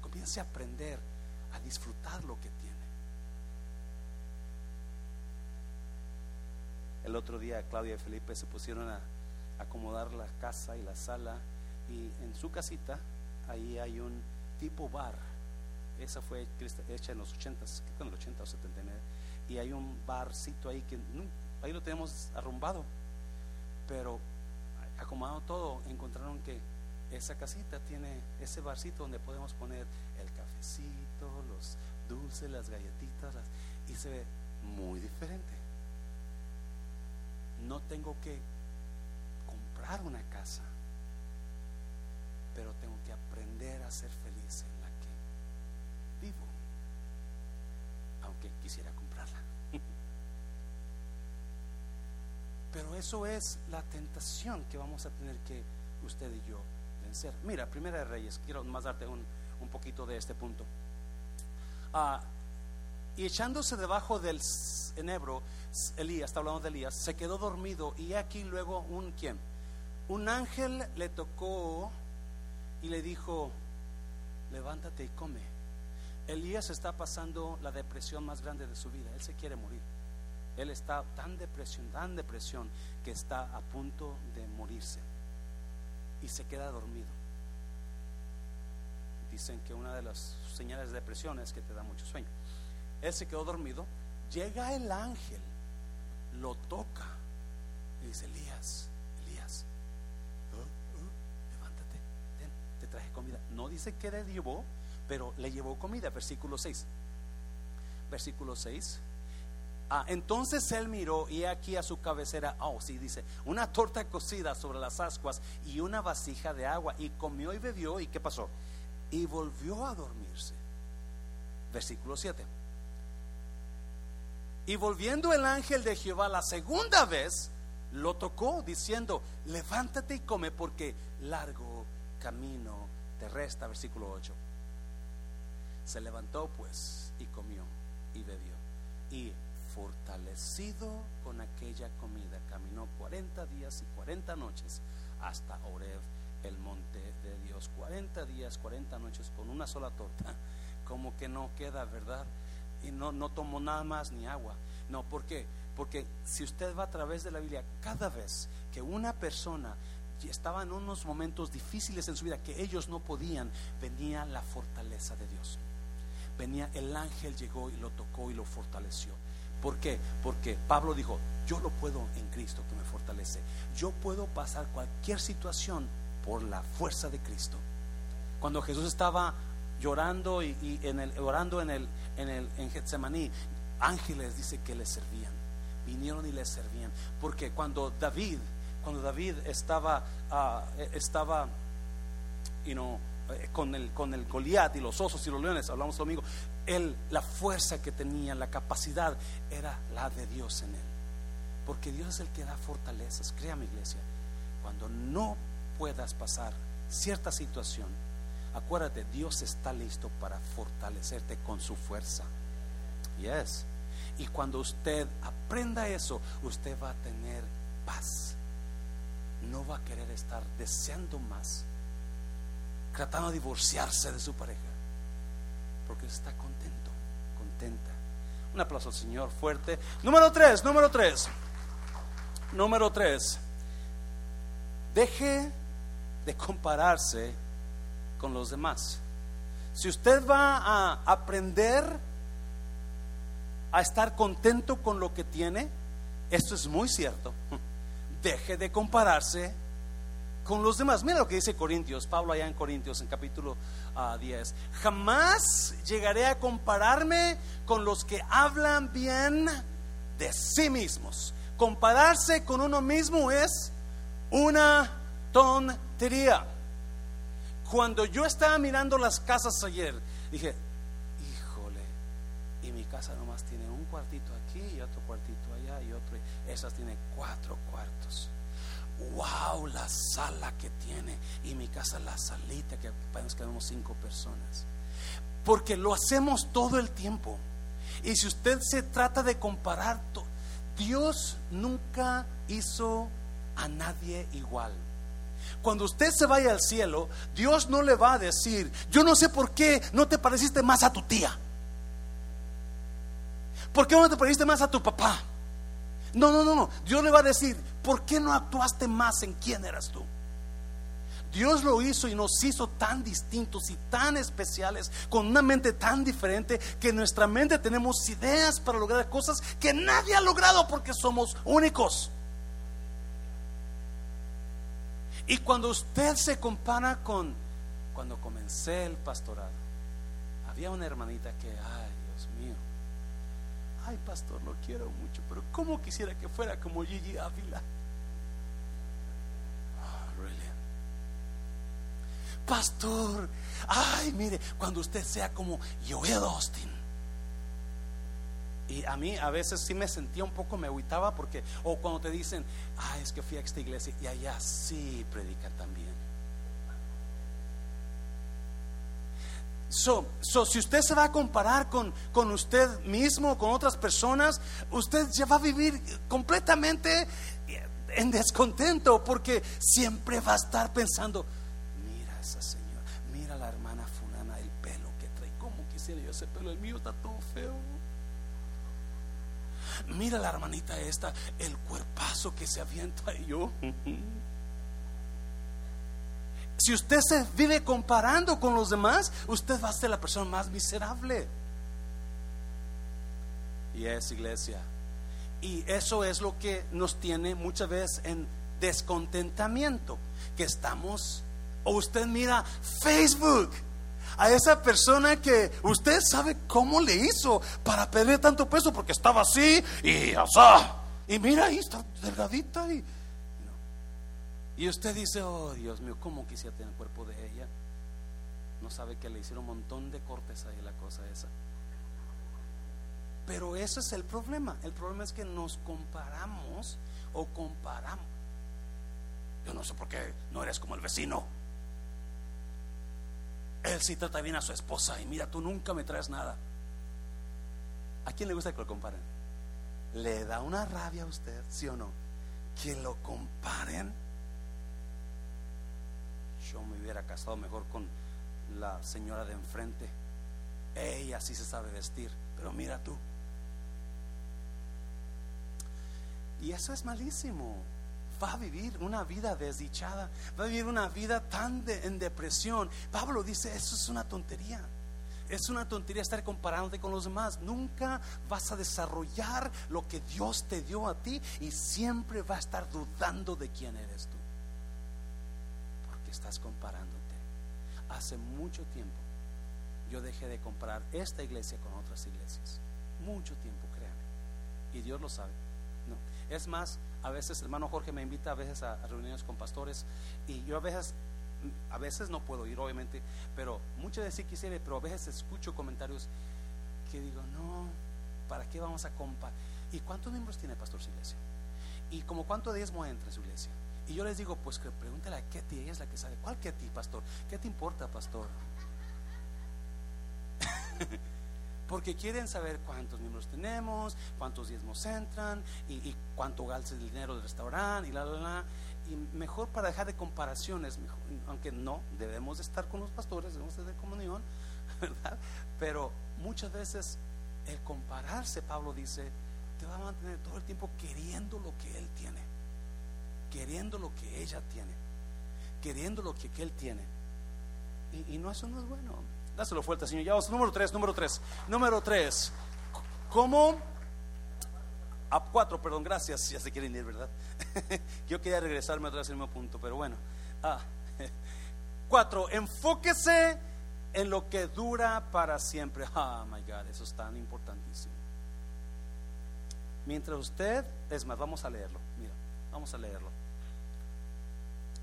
A: comience a aprender a disfrutar lo que tiene. El otro día Claudia y Felipe se pusieron a acomodar la casa y la sala y en su casita ahí hay un tipo bar. Esa fue hecha en los 80, en los 80 o 79. Y hay un barcito ahí que ahí lo tenemos arrumbado. Pero acomodando todo, encontraron que esa casita tiene ese barcito donde podemos poner el cafecito, los dulces, las galletitas, y se ve muy diferente. No tengo que comprar una casa, pero tengo que aprender a ser feliz en la que vivo, aunque quisiera comprarla. Pero eso es la tentación que vamos a tener que usted y yo vencer. Mira, Primera de Reyes, quiero más darte un, un poquito de este punto. Ah, y echándose debajo del enebro, Elías, está hablando de Elías, se quedó dormido y aquí luego un quién? Un ángel le tocó y le dijo, levántate y come. Elías está pasando la depresión más grande de su vida, él se quiere morir. Él está tan depresión, tan depresión que está a punto de morirse y se queda dormido. Dicen que una de las señales de depresión es que te da mucho sueño. Él se quedó dormido, llega el ángel, lo toca y dice, Elías, Elías, oh, oh, levántate, te traje comida. No dice que le llevó, pero le llevó comida, versículo 6. Versículo 6 Ah, entonces él miró y aquí a su cabecera, oh sí, dice, una torta cocida sobre las ascuas y una vasija de agua. Y comió y bebió y ¿qué pasó? Y volvió a dormirse. Versículo 7. Y volviendo el ángel de Jehová la segunda vez, lo tocó diciendo, levántate y come porque largo camino te resta. Versículo 8. Se levantó pues y comió y bebió. Y fortalecido con aquella comida, caminó 40 días y 40 noches hasta Oreb, el monte de Dios. 40 días, 40 noches con una sola torta, como que no queda, ¿verdad? Y no, no tomó nada más ni agua. No, ¿por qué? Porque si usted va a través de la Biblia, cada vez que una persona estaba en unos momentos difíciles en su vida que ellos no podían, venía la fortaleza de Dios. Venía el ángel, llegó y lo tocó y lo fortaleció. ¿Por qué? Porque Pablo dijo, yo lo puedo en Cristo que me fortalece. Yo puedo pasar cualquier situación por la fuerza de Cristo. Cuando Jesús estaba llorando y, en el, orando en el, en el en Getsemaní, ángeles dice que le servían. Vinieron y le servían. Porque cuando David, cuando David estaba, uh, estaba, you know, eh, con el, con el Goliat y los osos y los leones, hablamos domingo, él, la fuerza que tenía, la capacidad, era la de Dios en él. Porque Dios es el que da fortalezas. Créame, iglesia, cuando no puedas pasar cierta situación, acuérdate, Dios está listo para fortalecerte con su fuerza. Yes. Y cuando usted aprenda eso, usted va a tener paz. No va a querer estar deseando más tratando de divorciarse de su pareja, porque está contento, contenta. Un aplauso al Señor fuerte. Número tres, número tres, número tres. Deje de compararse con los demás. Si usted va a aprender a estar contento con lo que tiene, esto es muy cierto. Deje de compararse con los demás. Mira lo que dice Corintios, Pablo allá en Corintios, en capítulo 10. Ah, Jamás llegaré a compararme con los que hablan bien de sí mismos. Compararse con uno mismo es una tontería. Cuando yo estaba mirando las casas ayer, dije, casa nomás tiene un cuartito aquí y otro cuartito allá y otro. Esas tiene cuatro cuartos. Wow, la sala que tiene. Y mi casa, la salita que apenas quedamos cinco personas. Porque lo hacemos todo el tiempo. Y si usted se trata de comparar, Dios nunca hizo a nadie igual. Cuando usted se vaya al cielo, Dios no le va a decir, yo no sé por qué no te pareciste más a tu tía. ¿Por qué no te pareciste más a tu papá? No, no, no, no. Dios le va a decir, ¿por qué no actuaste más en quién eras tú? Dios lo hizo y nos hizo tan distintos y tan especiales, con una mente tan diferente, que en nuestra mente tenemos ideas para lograr cosas que nadie ha logrado porque somos únicos. Y cuando usted se compara con cuando comencé el pastorado, había una hermanita que, ay Dios mío, ay pastor, lo quiero mucho, pero ¿cómo quisiera que fuera como Gigi Ávila? Oh, pastor, ay mire, cuando usted sea como Joel Austin, y a mí a veces sí me sentía un poco, me agüitaba porque, o cuando te dicen, ah, es que fui a esta iglesia y allá sí predica también. So, so, si usted se va a comparar con, con usted mismo, con otras personas, usted ya va a vivir completamente en descontento porque siempre va a estar pensando, mira esa señora, mira la hermana fulana, el pelo que trae, ¿cómo quisiera yo ese pelo? El mío está todo feo mira la hermanita esta, el cuerpazo que se avienta y yo. Si usted se vive comparando con los demás, usted va a ser la persona más miserable. Y es iglesia. Y eso es lo que nos tiene muchas veces en descontentamiento, que estamos, o usted mira Facebook a esa persona que usted sabe cómo le hizo para perder tanto peso porque estaba así y así. Y mira ahí está delgadita y, y usted dice, oh Dios mío, ¿cómo quisiera tener el cuerpo de ella? No sabe que le hicieron un montón de cortes ahí la cosa esa. Pero ese es el problema. El problema es que nos comparamos o comparamos. Yo no sé por qué no eres como el vecino. Él sí trata bien a su esposa y mira, tú nunca me traes nada. ¿A quién le gusta que lo comparen? ¿Le da una rabia a usted, sí o no? Que lo comparen. Yo me hubiera casado mejor con la señora de enfrente. Ella sí se sabe vestir, pero mira tú. Y eso es malísimo va a vivir una vida desdichada, va a vivir una vida tan en depresión. Pablo dice, eso es una tontería. Es una tontería estar comparándote con los demás. Nunca vas a desarrollar lo que Dios te dio a ti y siempre va a estar dudando de quién eres tú. Porque estás comparándote. Hace mucho tiempo yo dejé de comparar esta iglesia con otras iglesias. Mucho tiempo, créanme. Y Dios lo sabe. No. Es más, a veces, hermano Jorge me invita a veces a, reuniones con pastores y yo a veces, a veces no puedo ir, obviamente, pero muchas veces sí quisiera, pero a veces escucho comentarios que digo, no, ¿para qué vamos a comparar? ¿Y cuántos miembros tiene Pastor su iglesia? ¿Y como cuánto diezmo entra en su iglesia? Y yo les digo, pues que pregúntale a Ketty, ella es la que sabe. ¿Cuál Ketty, pastor? ¿Qué te importa, pastor? porque quieren saber cuántos miembros tenemos, cuántos diezmos entran y, cuánto galce el dinero del restaurante y la, la, la. Y mejor para dejar de comparaciones, aunque no, debemos de estar con los pastores, debemos de comunión, ¿verdad? Pero muchas veces el compararse, Pablo dice, te va a mantener todo el tiempo queriendo lo que él tiene, queriendo lo que ella tiene, queriendo lo que, él tiene. Y no, eso no es bueno. Dáselo fuerte, Señor. Ya vamos, número tres, número tres. Número tres. ¿Cómo? A cuatro, perdón, gracias. Ya se quieren ir, ¿verdad? Yo quería regresarme atrás el mismo punto, pero bueno. Ah. Cuatro, enfóquese en lo que dura para siempre. Oh my God, eso es tan importantísimo. Mientras usted, es más, vamos a leerlo. Mira, vamos a leerlo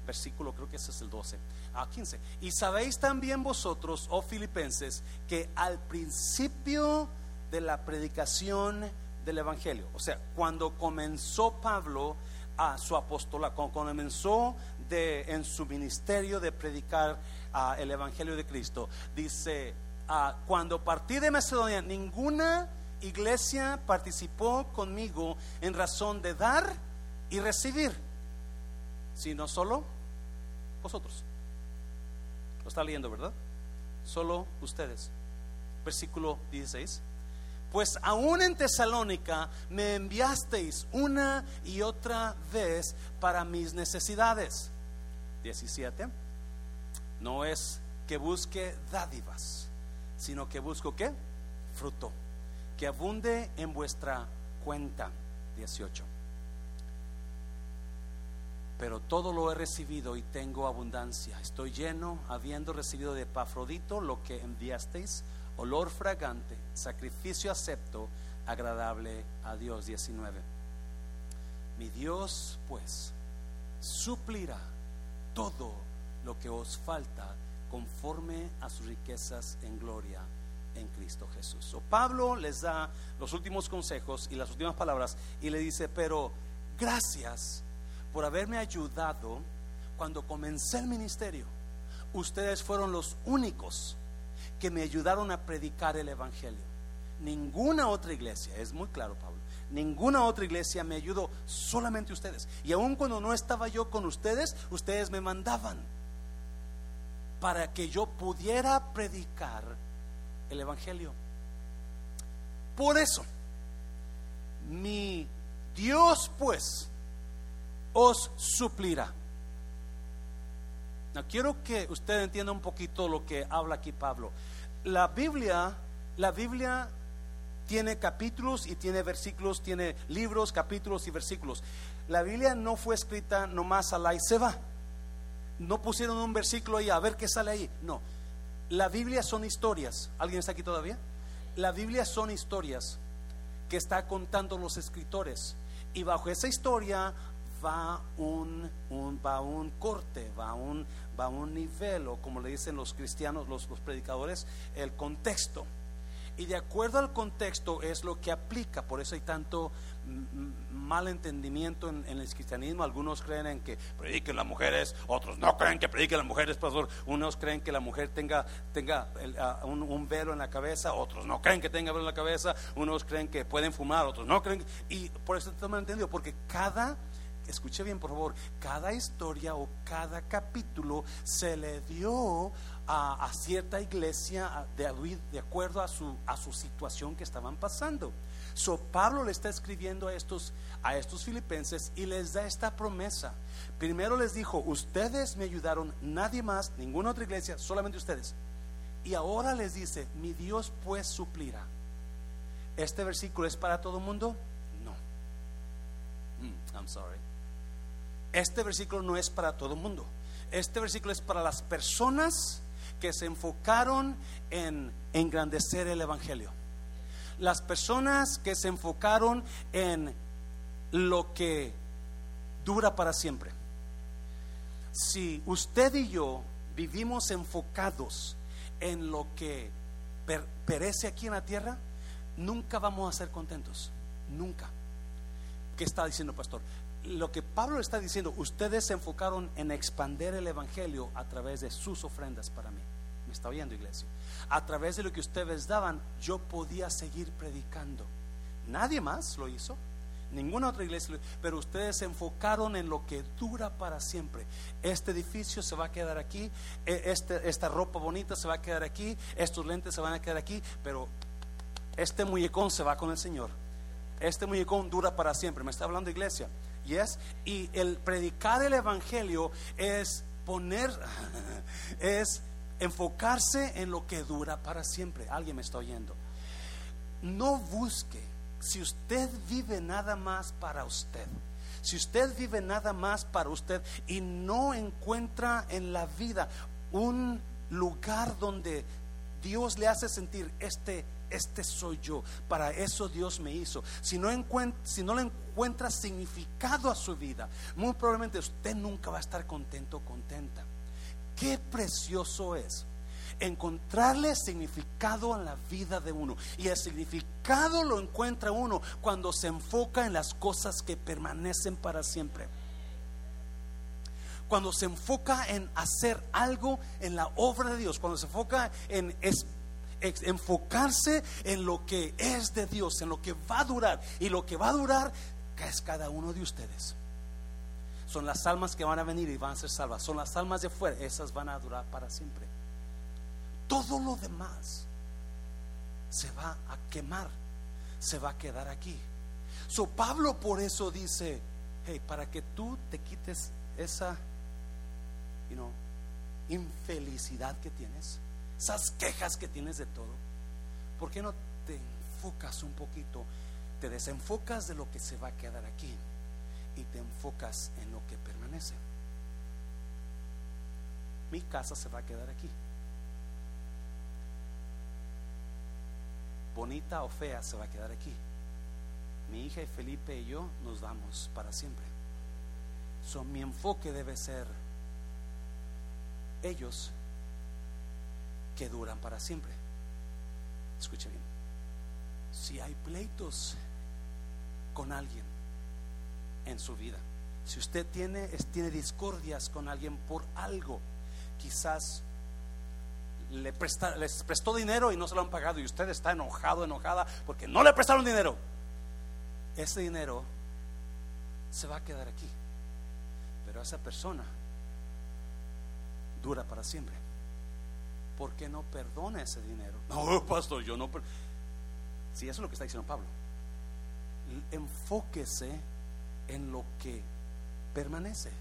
A: versículo, creo que ese es el 12 a 15. Y sabéis también vosotros, oh filipenses, que al principio de la predicación del Evangelio. O sea, cuando comenzó Pablo a su apostolado, cuando comenzó de, en su ministerio de predicar uh, el Evangelio de Cristo, dice, uh, cuando partí de Macedonia, ninguna iglesia participó conmigo en razón de dar y recibir, sino solo vosotros. Lo está leyendo, ¿verdad? Solo ustedes. Versículo 16 pues aún en Tesalónica me enviasteis una y otra vez para mis necesidades. 17. No es que busque dádivas, sino que busco qué? Fruto. Que abunde en vuestra cuenta. 18. Pero todo lo he recibido y tengo abundancia. Estoy lleno, habiendo recibido de Pafrodito lo que enviasteis olor fragante, sacrificio acepto, agradable a Dios. 19. Mi Dios, pues, suplirá todo lo que os falta conforme a sus riquezas en gloria en Cristo Jesús. O Pablo les da los últimos consejos y las últimas palabras y le dice, pero gracias por haberme ayudado cuando comencé el ministerio. Ustedes fueron los únicos que me ayudaron a predicar el Evangelio. Ninguna otra iglesia, es muy claro Pablo, ninguna otra iglesia me ayudó, solamente ustedes. Y aun cuando no estaba yo con ustedes, ustedes me mandaban para que yo pudiera predicar el Evangelio. Por eso, mi Dios pues os suplirá quiero que usted entienda un poquito lo que habla aquí Pablo. La Biblia, la Biblia tiene capítulos y tiene versículos, tiene libros, capítulos y versículos. La Biblia no fue escrita nomás a la y se va. No pusieron un versículo ahí a ver qué sale ahí. No. La Biblia son historias. ¿Alguien está aquí todavía? La Biblia son historias que está contando los escritores. Y bajo esa historia va un, un, va un corte, va un, va un nivel, o como le dicen los cristianos, los, predicadores, el contexto. Y de acuerdo al contexto es lo que aplica, por eso hay tanto mal entendimiento en, el cristianismo. Algunos creen en que prediquen las mujeres, otros no creen que prediquen las mujeres, pastor. Unos creen que la mujer tenga, tenga un, velo en la cabeza, otros no creen que tenga velo en la cabeza, unos creen que pueden fumar, otros no creen. Y por eso está mal entendido, porque cada escuche bien por favor, cada historia o cada capítulo se le dio a, cierta iglesia de, acuerdo a su, a su situación que estaban pasando. So Pablo le está escribiendo a estos, a estos filipenses y les da esta promesa. Primero les dijo, ustedes me ayudaron, nadie más, ninguna otra iglesia, solamente ustedes. Y ahora les dice, mi Dios pues suplirá. ¿Este versículo es para todo el mundo? No. Mm, I'm sorry. Este versículo no es para todo el mundo. Este versículo es para las personas que se enfocaron en engrandecer el Evangelio. Las personas que se enfocaron en lo que dura para siempre. Si usted y yo vivimos enfocados en lo que perece aquí en la tierra, nunca vamos a ser contentos. Nunca. ¿Qué está diciendo pastor? Lo que Pablo está diciendo, ustedes se enfocaron en expander el Evangelio a través de sus ofrendas para mí. ¿Me está oyendo, iglesia? A través de lo que ustedes daban, yo podía seguir predicando. Nadie más lo hizo, ninguna otra iglesia, pero ustedes se enfocaron en lo que dura para siempre. Este edificio se va a quedar aquí, e, este, esta ropa bonita se va a quedar aquí, estos lentes se van a quedar aquí, pero este muñecón se va con el Señor. Este muñecón dura para siempre. Me está hablando iglesia. Yes? Y el predicar el evangelio es poner, es enfocarse en lo que dura para siempre. Alguien me está oyendo. No busque, si usted vive nada más para usted, si usted vive nada más para usted y no encuentra en la vida un lugar donde Dios le hace sentir este este soy yo. Para eso Dios me hizo. Si no, si no encuentra significado a su vida, muy probablemente usted nunca va a estar contento o contenta. Qué precioso es encontrarle significado en la vida de uno. Y el significado lo encuentra uno cuando se enfoca en las cosas que permanecen para siempre. Cuando se enfoca en hacer algo en la obra de Dios, cuando se enfoca en enfocarse en lo que es de Dios, en lo que va a durar. Y lo que va a durar es cada uno de ustedes. Son las almas que van a venir y van a ser salvas. Son las almas de fuera, esas van a durar para siempre. Todo lo demás se va a quemar, se va a quedar aquí. So Pablo por eso dice, hey, para que tú te quites esa you know, infelicidad que tienes, esas quejas que tienes de todo, ¿por qué no te enfocas un poquito? Te desenfocas de lo que se va a quedar aquí y te enfocas en lo que permanece. Mi casa se va a quedar aquí. Bonita o fea se va a quedar aquí. Mi hija y Felipe y yo nos vamos para siempre. So, mi enfoque debe ser ellos que duran para siempre. Escuche bien. Si hay pleitos con alguien en su vida, si usted tiene, tiene discordias con alguien por algo, quizás le presta, les prestó dinero y no se lo han pagado y usted está enojado, enojada porque no le prestaron dinero. Ese dinero se va a quedar aquí, pero esa persona dura para siempre. ¿por qué no perdona ese dinero? No, pastor, yo no. Si eso es lo que está diciendo Pablo. Enfóquese en lo que permanece,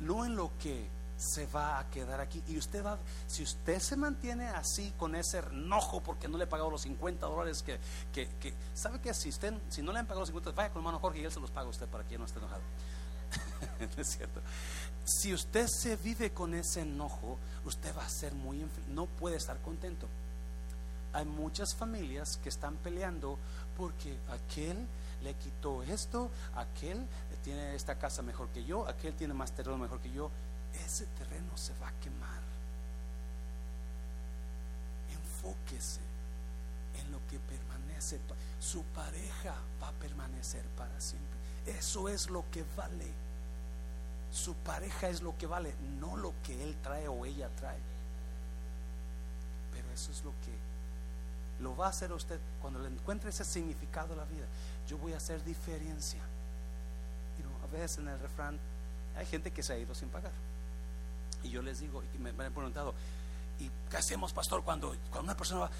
A: no en lo que se va a quedar aquí. Y usted va, si usted se mantiene así con ese enojo porque no le ha pagado los 50 dólares que, que, que sabe que si usted, si no le han pagado los 50, vaya con el hermano Jorge y él se los paga a usted para que no esté enojado. es cierto. Si usted se vive con ese enojo, usted va a ser muy no puede estar contento. Hay muchas familias que están peleando porque aquel le quitó esto, aquel tiene esta casa mejor que yo, aquel tiene más terreno mejor que yo. Ese terreno se va a quemar. Enfóquese en lo que permanece. Su pareja va a permanecer para siempre. Eso es lo que vale. Su pareja es lo que vale, no lo que él trae o ella trae. Pero eso es lo que lo va a hacer usted cuando le encuentre ese significado a la vida. Yo voy a hacer diferencia. a veces en el refrán hay gente que se ha ido sin pagar. Y yo les digo, y me, han preguntado, ¿y qué hacemos, pastor, cuando, cuando una persona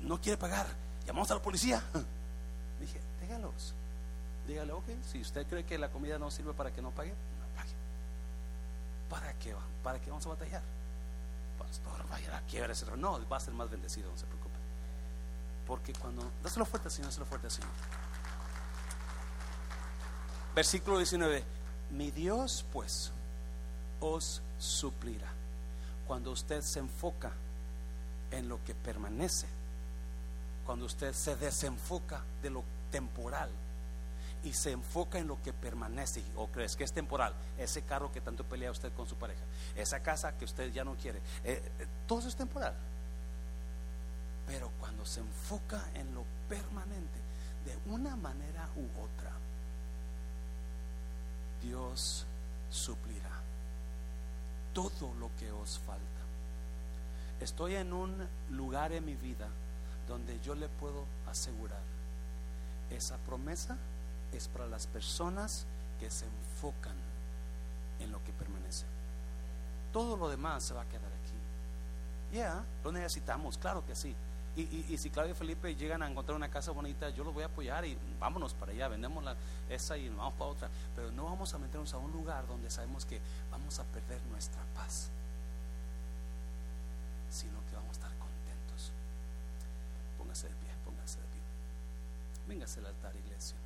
A: no quiere pagar? ¿Llamamos a la policía? Dije, déjalos. Dígale, ok, si usted cree que la comida no sirve para que no pague, ¿para qué, ¿para qué vamos a batallar? Pastor, vaya a quiebra ese No, va a ser más bendecido, no se preocupe. Porque cuando, dáselo fuerte Señor, dáselo fuerte Señor. Versículo 19. Mi Dios, pues, os suplirá. Cuando usted se enfoca en lo que permanece, cuando usted se desenfoca de lo temporal y se enfoca en lo que permanece o crees que es temporal, ese carro que tanto pelea usted con su pareja, esa casa que usted ya no quiere, eh, eh, todo eso es temporal. Pero cuando se enfoca en lo permanente, de una manera u otra, Dios suplirá todo lo que os falta. Estoy en un lugar en mi vida donde yo le puedo asegurar esa promesa es para las personas que se enfocan en lo que permanece. Todo lo demás se va a quedar aquí. Ya, lo necesitamos, claro que sí. Y, si Claudio y Felipe llegan a encontrar una casa bonita, yo los voy a apoyar y vámonos para allá, vendemos esa y vamos para otra. Pero no vamos a meternos a un lugar donde sabemos que vamos a perder nuestra paz, sino que vamos a estar contentos. Póngase de pie, póngase de pie. Véngase al altar, iglesia.